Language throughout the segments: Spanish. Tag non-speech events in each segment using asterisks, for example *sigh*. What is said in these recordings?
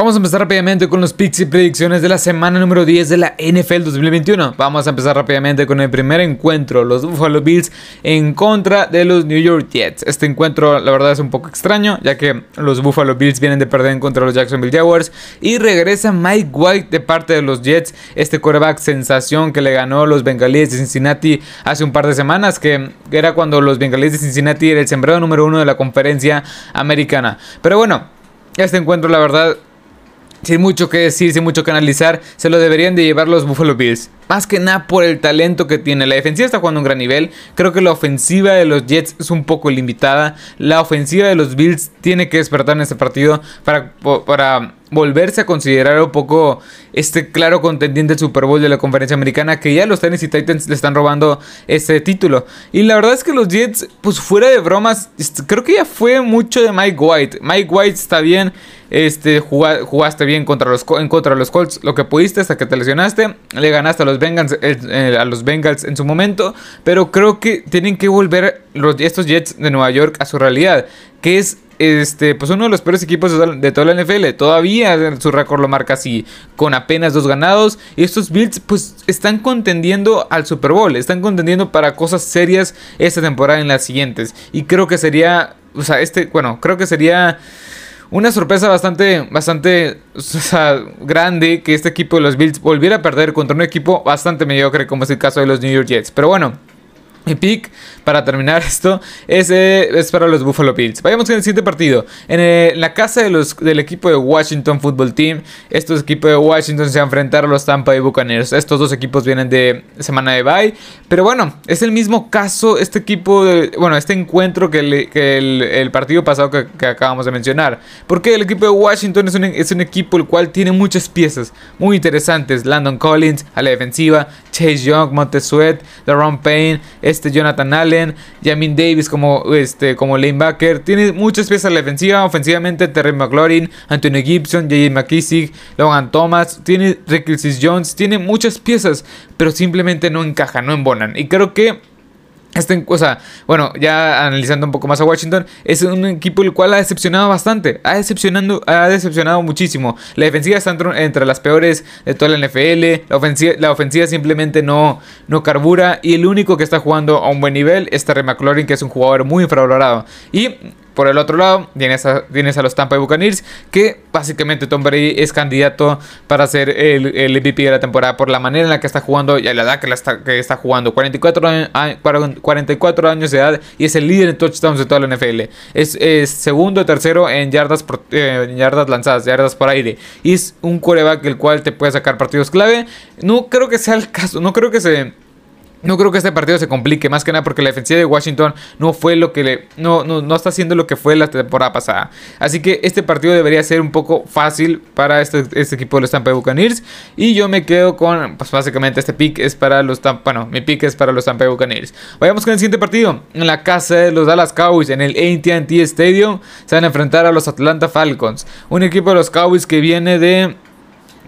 Vamos a empezar rápidamente con los picks y predicciones de la semana número 10 de la NFL 2021. Vamos a empezar rápidamente con el primer encuentro, los Buffalo Bills en contra de los New York Jets. Este encuentro la verdad es un poco extraño, ya que los Buffalo Bills vienen de perder contra los Jacksonville Jaguars y regresa Mike White de parte de los Jets, este quarterback sensación que le ganó los Bengalíes de Cincinnati hace un par de semanas, que era cuando los Bengalíes de Cincinnati era el sembrado número uno de la conferencia americana. Pero bueno, este encuentro la verdad sin mucho que decir, sin mucho que analizar, se lo deberían de llevar los Buffalo Bills. Más que nada por el talento que tiene. La defensiva está jugando un gran nivel. Creo que la ofensiva de los Jets es un poco limitada. La ofensiva de los Bills tiene que despertar en este partido para, para volverse a considerar un poco este claro contendiente del Super Bowl de la conferencia americana que ya los Tennessee Titans le están robando este título. Y la verdad es que los Jets, pues fuera de bromas, creo que ya fue mucho de Mike White. Mike White está bien, este, jugaste bien contra los, en contra los Colts, lo que pudiste hasta que te lesionaste, le ganaste a los Bengals, eh, eh, a los Bengals en su momento, pero creo que tienen que volver los, estos Jets de Nueva York a su realidad, que es este, pues uno de los peores equipos de toda la NFL. Todavía su récord lo marca así, con apenas dos ganados. Y estos Bills, pues están contendiendo al Super Bowl, están contendiendo para cosas serias esta temporada en las siguientes. Y creo que sería, o sea, este, bueno, creo que sería una sorpresa bastante, bastante grande que este equipo de los Bills volviera a perder contra un equipo bastante mediocre como es el caso de los New York Jets. Pero bueno, mi pick para terminar *laughs* esto es, es, para los Buffalo Bills. Vayamos con el siguiente partido. En, eh, la casa de los, del equipo de Washington Football Team, estos equipos de Washington se van a los Tampa Bay Buccaneers. Estos dos equipos vienen de semana de bye. Pero bueno, es el mismo caso este equipo, bueno, este encuentro que el, partido pasado que, acabamos de mencionar. Porque el equipo de Washington es un, es un equipo el cual tiene muchas piezas muy interesantes. Landon Collins a la defensiva, Chase Young, Montesuet, Deron Payne, este Jonathan Allen, Jamin Davis como, este, como lanebacker. Tiene muchas piezas a la defensiva. Ofensivamente, Terry McLaurin, Anthony Gibson, J.J. McKissick, Logan Thomas. Tiene Ricky Jones. Tiene muchas piezas, pero simplemente no encajan, no embonan. Y creo que este, o sea, bueno, ya analizando un poco más a Washington, es un equipo el cual ha decepcionado bastante, ha, decepcionando, ha decepcionado muchísimo. La defensiva está entre, las peores de toda la NFL, la ofensiva, la ofensiva simplemente no, no carbura y el único que está jugando a un buen nivel es Terry McLaurin, que es un jugador muy infravalorado. Y por el otro lado, tienes a, tienes a los Tampa Bay Buccaneers, que básicamente Tom Brady es candidato para ser el, el, MVP de la temporada por la manera en la que está jugando y a la edad que, está, que está jugando. 44, 44 años de edad y es el líder en touchdowns de toda la NFL. Es, segundo o tercero en yardas, eh, en yardas lanzadas, yardas por aire. Y es un coreback el cual te puede sacar partidos clave. No creo que sea el caso, no creo que se no creo que este partido se complique, más que nada porque la defensiva de Washington no fue lo que le. No, no, está haciendo lo que fue la temporada pasada. Así que este partido debería ser un poco fácil para este, este equipo de los Tampa Bay Buccaneers. Y yo me quedo con. Pues básicamente este pick es para los Tampa. Bueno, mi pick es para los Tampa Bay Buccaneers. Vayamos con el siguiente partido. En la casa de los Dallas Cowboys, en el ATT Stadium, se van a enfrentar a los Atlanta Falcons. Un equipo de los Cowboys que viene de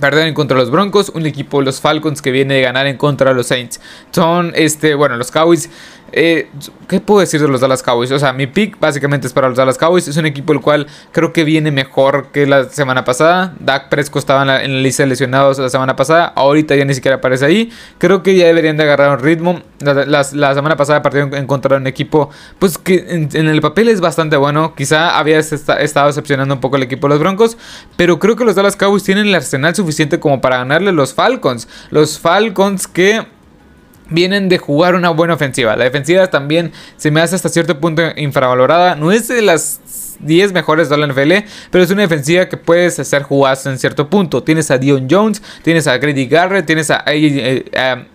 Perder en contra los Broncos, un equipo los Falcons que viene de ganar en contra de los Saints. Son, este, bueno, los Cowboys eh, ¿Qué puedo decir de los Dallas Cowboys? O sea, mi pick básicamente es para los Dallas Cowboys. Es un equipo el cual creo que viene mejor que la semana pasada. Dak Prescott estaba en la, lista de lesionados la semana pasada. Ahorita ya ni siquiera aparece ahí. Creo que ya deberían de agarrar un ritmo. La, semana pasada partieron en contra de un equipo pues que en, el papel es bastante bueno. Quizá había estado decepcionando un poco el equipo de los Broncos. Pero creo que los Dallas Cowboys tienen el arsenal suficiente como para ganarle los Falcons. Los Falcons que vienen de jugar una buena ofensiva. La defensiva también se me hace hasta cierto punto infravalorada. No es de las 10 mejores de la NFL, pero es una defensiva que puedes hacer jugadas en cierto punto. Tienes a Dion Jones, tienes a Grady Garrett, tienes a AJ,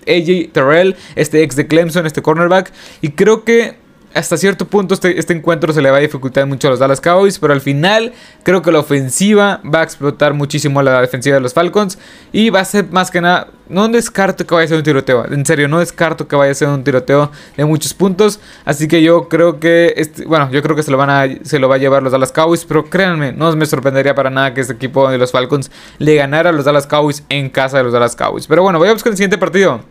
eh, Terrell, este ex de Clemson, este cornerback. Y creo que hasta cierto punto este, este, encuentro se le va a dificultar mucho a los Dallas Cowboys, pero al final creo que la ofensiva va a explotar muchísimo a la defensiva de los Falcons y va a ser más que nada, no descarto que vaya a ser un tiroteo, en serio, no descarto que vaya a ser un tiroteo de muchos puntos, así que yo creo que, este, bueno, yo creo que se lo, van a, se lo va a llevar los Dallas Cowboys, pero créanme, no me sorprendería para nada que este equipo de los Falcons le ganara a los Dallas Cowboys en casa de los Dallas Cowboys. Pero bueno, voy a buscar el siguiente partido.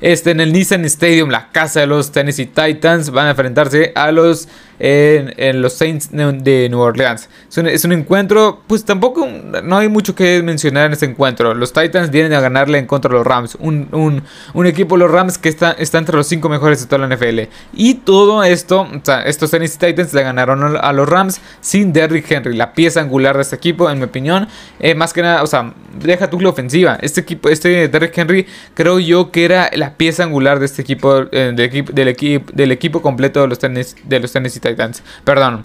Este, en el Nissan Stadium, la casa de los Tennessee Titans, van a enfrentarse a los en, los Saints de New Orleans. Es un, encuentro, pues tampoco no hay mucho que mencionar en este encuentro. Los Titans vienen a ganarle en contra de los Rams. Un, equipo de los Rams que está, está entre los cinco mejores de toda la NFL. Y todo esto, o sea, estos Tennessee Titans le ganaron a los Rams sin Derrick Henry, la pieza angular de este equipo, en mi opinión. Eh, más que nada, o sea, deja la ofensiva. Este equipo, este Derrick Henry, creo yo que era la pieza angular de este equipo, eh, del, equipo del equipo completo de los Tennessee, de los Tennessee Titans. Perdón.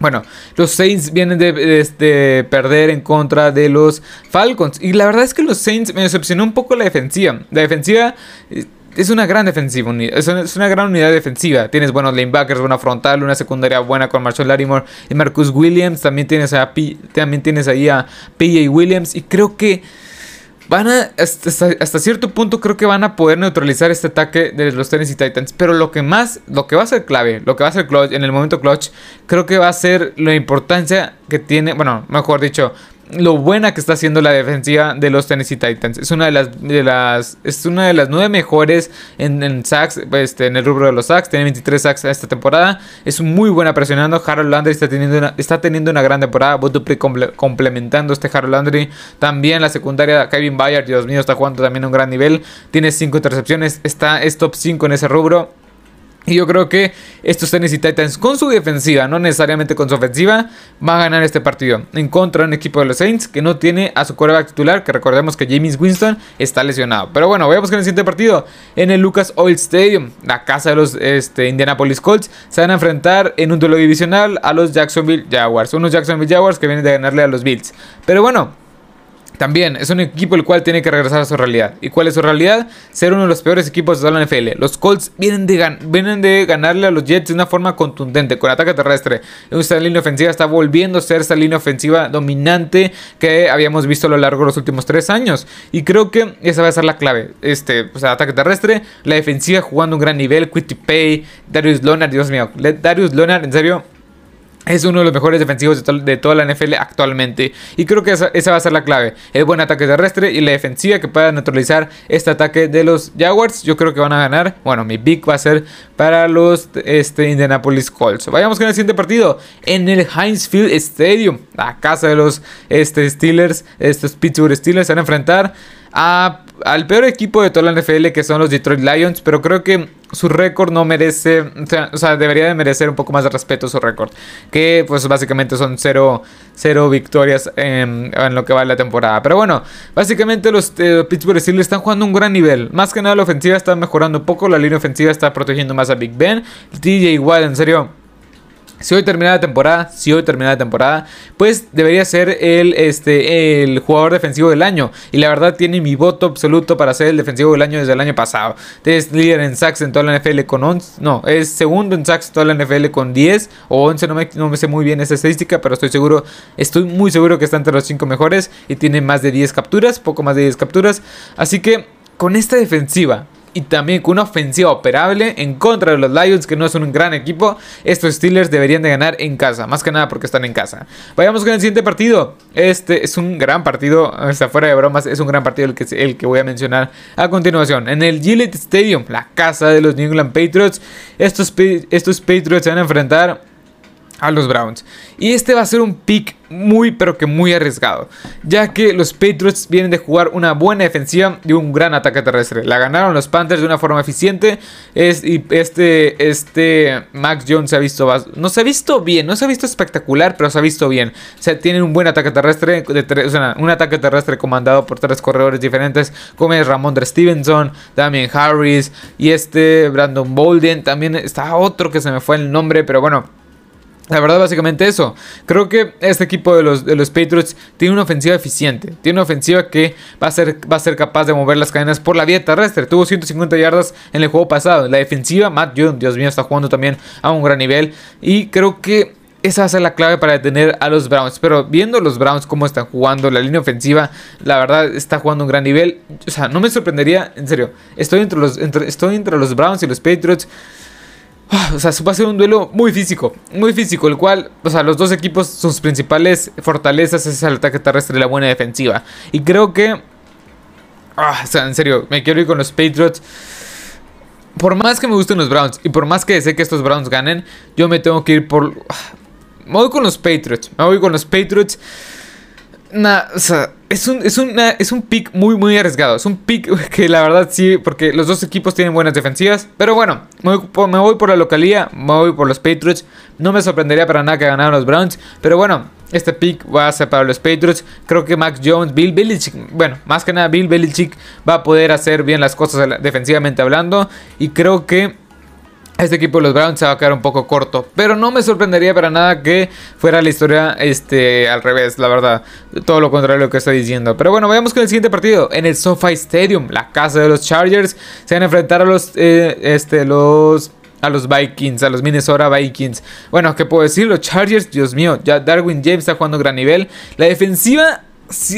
Bueno, los Saints vienen de, perder en contra de los Falcons. Y la verdad es que los Saints me decepcionó un poco la defensiva. La defensiva eh, es una gran defensiva, es una, gran unidad defensiva. Tienes buenos lanebackers, buena frontal, una secundaria buena con Marshall Larimore y Marcus Williams. También tienes, también tienes ahí a PJ Williams. Y creo que Van a, hasta, cierto punto creo que van a poder neutralizar este ataque de los Tennessee Titans. Pero lo que más, lo que va a ser clave, lo que va a ser clutch en el momento clutch, creo que va a ser la importancia que tiene, bueno, mejor dicho, lo buena que está haciendo la defensiva de los Tennessee Titans. Es una de las, de las, es una de las nueve mejores en, en sacks, este, en el rubro de los sacks. Tiene 23 sacks esta temporada. Es muy buena presionando. Harold Landry está teniendo una, está teniendo una gran temporada. Botupri complementando este Harold Landry. También la secundaria, Kevin Bayard, Dios mío, está jugando también a un gran nivel. Tiene 5 intercepciones. Está, es top 5 en ese rubro. Y yo creo que estos Tennessee Titans con su defensiva, no necesariamente con su ofensiva, van a ganar este partido. En contra de un equipo de los Saints que no tiene a su coreback titular, que recordemos que James Winston está lesionado. Pero bueno, veamos que en el siguiente partido, en el Lucas Oil Stadium, la casa de los este, Indianapolis Colts, se van a enfrentar en un duelo divisional a los Jacksonville Jaguars. Unos Jacksonville Jaguars que vienen de ganarle a los Bills. Pero bueno, también es un equipo el cual tiene que regresar a su realidad. ¿Y cuál es su realidad? Ser uno de los peores equipos de toda la NFL. Los Colts vienen de, vienen de ganarle a los Jets de una forma contundente, con ataque terrestre. Esta línea ofensiva está volviendo a ser esa línea ofensiva dominante que habíamos visto a lo largo de los últimos tres años. Y creo que esa va a ser la clave. Este, o sea, ataque terrestre, la defensiva jugando un gran nivel. Quitty Pay, Darius Leonard, Dios mío. Darius Leonard, en serio es uno de los mejores defensivos de, toda la NFL actualmente. Y creo que esa, va a ser la clave. El buen ataque terrestre y la defensiva que pueda neutralizar este ataque de los Jaguars. Yo creo que van a ganar. Bueno, mi pick va a ser para los este, Indianapolis Colts. Vayamos con el siguiente partido. En el Heinz Field Stadium. La casa de los este, Steelers. Estos Pittsburgh Steelers van a enfrentar al peor equipo de toda la NFL que son los Detroit Lions, pero creo que su récord no merece, o sea, debería de merecer un poco más de respeto su récord, que pues básicamente son cero, victorias en, lo que va la temporada. Pero bueno, básicamente los eh, Pittsburgh Steelers están jugando un gran nivel, más que nada la ofensiva está mejorando un poco, la línea ofensiva está protegiendo más a Big Ben, TJ igual, en serio si hoy termina la temporada, si hoy termina la temporada, pues debería ser el, este, el jugador defensivo del año. Y la verdad tiene mi voto absoluto para ser el defensivo del año desde el año pasado. Es líder en sacks en toda la NFL con 11. No, es segundo en sacks en toda la NFL con 10 o 11. No me, no me sé muy bien esa estadística, pero estoy seguro, estoy muy seguro que está entre los 5 mejores. Y tiene más de 10 capturas, poco más de 10 capturas. Así que con esta defensiva y también con una ofensiva operable en contra de los Lions, que no son un gran equipo, estos Steelers deberían de ganar en casa, más que nada porque están en casa. Vayamos con el siguiente partido. Este es un gran partido, hasta fuera de bromas, es un gran partido el que, el que voy a mencionar a continuación. En el Gillette Stadium, la casa de los New England Patriots, estos, estos Patriots se van a enfrentar a los Browns. Y este va a ser un pick muy pero que muy arriesgado, ya que los Patriots vienen de jugar una buena defensiva y un gran ataque terrestre. La ganaron los Panthers de una forma eficiente es, y este, este Max Jones se ha visto, no se ha visto bien, no se ha visto espectacular, pero se ha visto bien. O sea, tienen un buen ataque terrestre, de un ataque terrestre comandado por tres corredores diferentes, como es Ramondre Stevenson, Damien Harris y este Brandon Bolden. También está otro que se me fue el nombre, pero bueno. La verdad, básicamente eso. Creo que este equipo de los, de los Patriots tiene una ofensiva eficiente. Tiene una ofensiva que va a, ser, va a ser capaz de mover las cadenas por la vía terrestre. Tuvo 150 yardas en el juego pasado. La defensiva, Matt June, Dios mío, está jugando también a un gran nivel. Y creo que esa va a ser la clave para detener a los Browns. Pero viendo los Browns cómo están jugando, la línea ofensiva, la verdad está jugando un gran nivel. O sea, no me sorprendería, en serio. Estoy entre los, estoy entre los Browns y los Patriots. Ah, o sea, va a ser un duelo muy físico, muy físico, el cual, o sea, los dos equipos, sus principales fortalezas es el ataque terrestre y la buena defensiva. Y creo que Ah, o sea, en serio, me quiero ir con los Patriots. Por más que me gusten los Browns y por más que desee que estos Browns ganen, yo me tengo que ir por... Me voy con los Patriots. Me voy con los Patriots. Nah, o sea, es un, es, es un pick muy, muy arriesgado. Es un pick *laughs* que la verdad sí, porque los dos equipos tienen buenas defensivas. Pero bueno, me voy, por la localía, me voy por los Patriots. No me sorprendería para nada que ganaran los Browns. Pero bueno, este pick va a ser para los Patriots. Creo que Max Jones, Bill Belichick, bueno, más que nada Bill Belichick va a poder hacer bien las cosas defensivamente hablando. Y creo que este equipo de los Browns se va a quedar un poco corto. Pero no me sorprendería para nada que fuera la historia este, al revés, la verdad. Todo lo contrario de lo que estoy diciendo. Pero bueno, vayamos con el siguiente partido. En el SoFi Stadium, la casa de los Chargers. Se van a enfrentar a los, eh, este, los a los Vikings, a los Minnesota Vikings. Bueno, ¿qué puedo decir? Los Chargers, Dios mío, ya Darwin James está jugando a gran nivel. La defensiva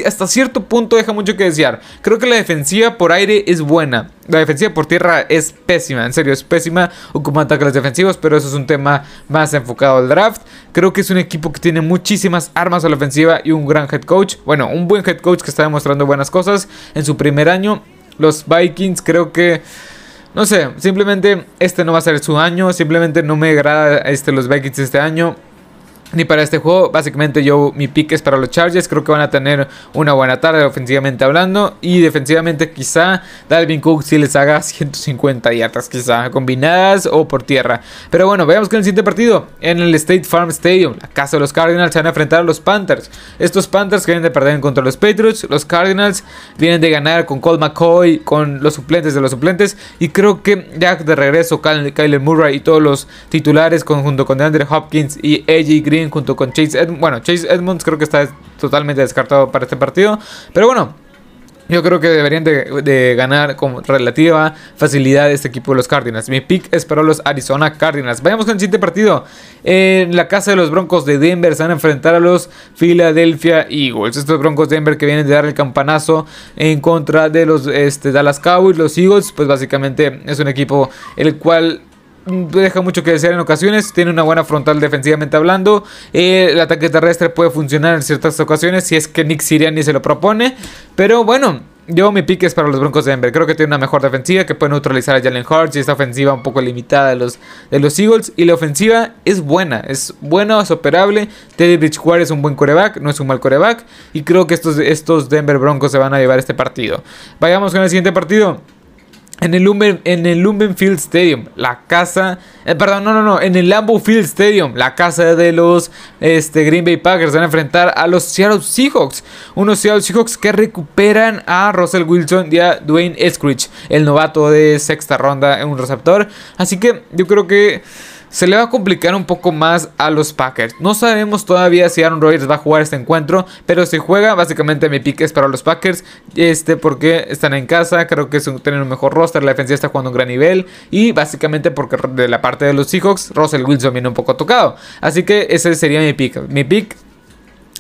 hasta cierto punto deja mucho que desear. Creo que la defensiva por aire es buena. La defensiva por tierra es pésima. En serio, es pésima. Ocupa ataques defensivos. Pero eso es un tema más enfocado al draft. Creo que es un equipo que tiene muchísimas armas a la ofensiva y un gran head coach. Bueno, un buen head coach que está demostrando buenas cosas en su primer año. Los Vikings creo que... No sé, simplemente este no va a ser su año. Simplemente no me agrada este, los Vikings este año ni para este juego. Básicamente yo mi pick es para los Chargers. Creo que van a tener una buena tarde ofensivamente hablando. Y defensivamente quizá Dalvin Cook si les haga *laughs* 150 yardas quizá combinadas o por tierra. Pero bueno, veamos con el siguiente partido. En el State Farm Stadium, la casa de los Cardinals se van a enfrentar a los Panthers. Estos Panthers vienen de perder contra los Patriots. Los Cardinals vienen de ganar con Colt McCoy, con los suplentes de los suplentes. Y creo que ya de regreso Kyler Murray y todos los titulares junto con DeAndre Hopkins y AJ Green junto con Chase Edmonds. Bueno, Chase Edmonds creo que está totalmente descartado para este partido. Pero bueno, yo creo que deberían de, ganar con relativa facilidad este equipo de los Cardinals. Mi pick es para los Arizona Cardinals. Vayamos con el siguiente partido. En la casa de los Broncos de Denver se van a enfrentar a los Philadelphia Eagles. Estos Broncos de Denver que vienen de dar el campanazo en contra de los este, Dallas Cowboys. Los Eagles, pues básicamente es un equipo el cual deja mucho que desear en ocasiones. Tiene una buena frontal defensivamente hablando. El ataque terrestre puede funcionar en ciertas ocasiones si es que Nick Sirianni se lo propone. Pero bueno, yo mi pique es para los Broncos de Denver. Creo que tiene una mejor defensiva que puede neutralizar a Jalen Hurts y esta ofensiva un poco limitada de los, de los Eagles. Y la ofensiva es buena, es buena, es operable. Teddy Bridgewater es un buen coreback, no es un mal coreback. Y creo que estos, estos Denver Broncos se van a llevar este partido. Vayamos con el siguiente partido. En el, Lumen, en el Lumenfield Stadium, la casa, eh, perdón, no, no, no, en el Lambeau Field Stadium, la casa de los este, Green Bay Packers van a enfrentar a los Seattle Seahawks, unos Seattle Seahawks que recuperan a Russell Wilson y a Dwayne Eskridge, el novato de sexta ronda en un receptor, así que yo creo que se le va a complicar un poco más a los Packers. No sabemos todavía si Aaron Rodgers va a jugar este encuentro, pero si juega, básicamente mi pick es para los Packers, este porque están en casa, creo que tienen un mejor roster, la defensa está jugando a un gran nivel y básicamente porque de la parte de los Seahawks, Russell Wilson viene un poco tocado. Así que ese sería mi pick. Mi pick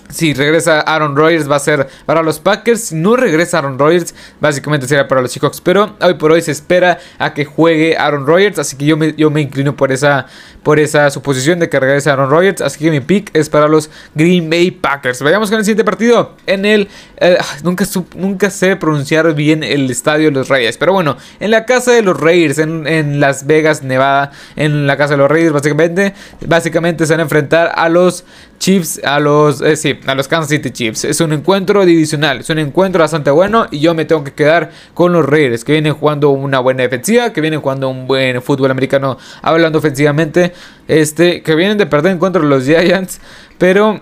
si regresa Aaron Rodgers va a ser para los Packers. Si no regresa Aaron Rodgers, básicamente será para los Seahawks. Pero hoy por hoy se espera a que juegue Aaron Rodgers. Así que yo me, yo me inclino por esa, por esa suposición de que regrese Aaron Rodgers. Así que mi pick es para los Green Bay Packers. Vayamos con el siguiente partido. En el. Eh, nunca, nunca sé pronunciar bien el estadio de los Raiders. Pero bueno, en la casa de los Raiders, en, en Las Vegas, Nevada. En la casa de los Raiders, básicamente. Básicamente se van a enfrentar a los Chiefs, a los. Eh, sí, a los Kansas City Chiefs. Es un encuentro divisional, es un encuentro bastante bueno y yo me tengo que quedar con los Raiders que vienen jugando una buena defensiva, que vienen jugando un buen fútbol americano hablando ofensivamente, este, que vienen de perder en contra de los Giants, pero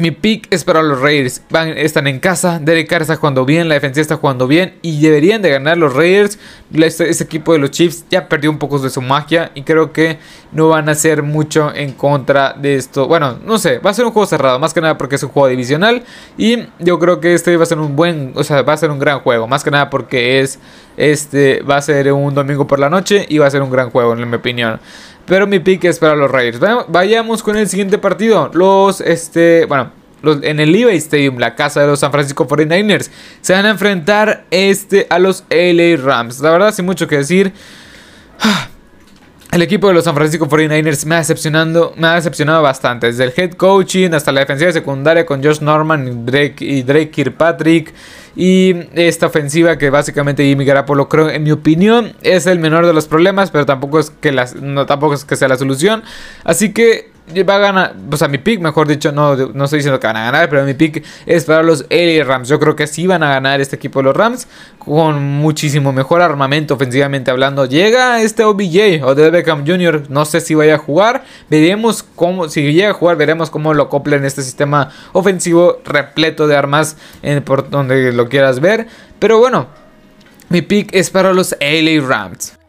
mi pick es para los Raiders. Van, están en casa. Derek Carr está jugando bien. La defensa está jugando bien. Y deberían de ganar los Raiders. Este, este, equipo de los Chiefs ya perdió un poco de su magia. Y creo que no van a hacer mucho en contra de esto. Bueno, no sé. Va a ser un juego cerrado. Más que nada porque es un juego divisional. Y yo creo que este va a ser un buen. O sea, va a ser un gran juego. Más que nada porque es. Este va a ser un domingo por la noche. Y va a ser un gran juego, en mi opinión. Pero mi pick es para los Raiders. Vayamos con el siguiente partido. Los, este, bueno, en el Levi Stadium, la casa de los San Francisco 49ers, se van a enfrentar este, a los LA Rams. La verdad, sin mucho que decir. El equipo de los San Francisco 49ers me ha decepcionado, me ha decepcionado bastante. Desde el head coaching hasta la defensiva secundaria con Josh Norman y Drake, y Drake Kirkpatrick. Y esta ofensiva que básicamente Jimmy Garapolo creo, en mi opinión, es el menor de los problemas, pero tampoco es que, las, no, tampoco es que sea la solución. Así que va a ganar, o sea, mi pick, mejor dicho, no, no estoy diciendo que van a ganar, pero mi pick es para los LA Rams. Yo creo que sí van a ganar este equipo de los Rams con muchísimo mejor armamento ofensivamente hablando. Llega este OBJ o de Beckham Jr., no sé si vaya a jugar, veremos cómo, si llega a jugar, veremos cómo lo en este sistema ofensivo repleto de armas en, por donde lo quieras ver. Pero bueno, mi pick es para los LA Rams.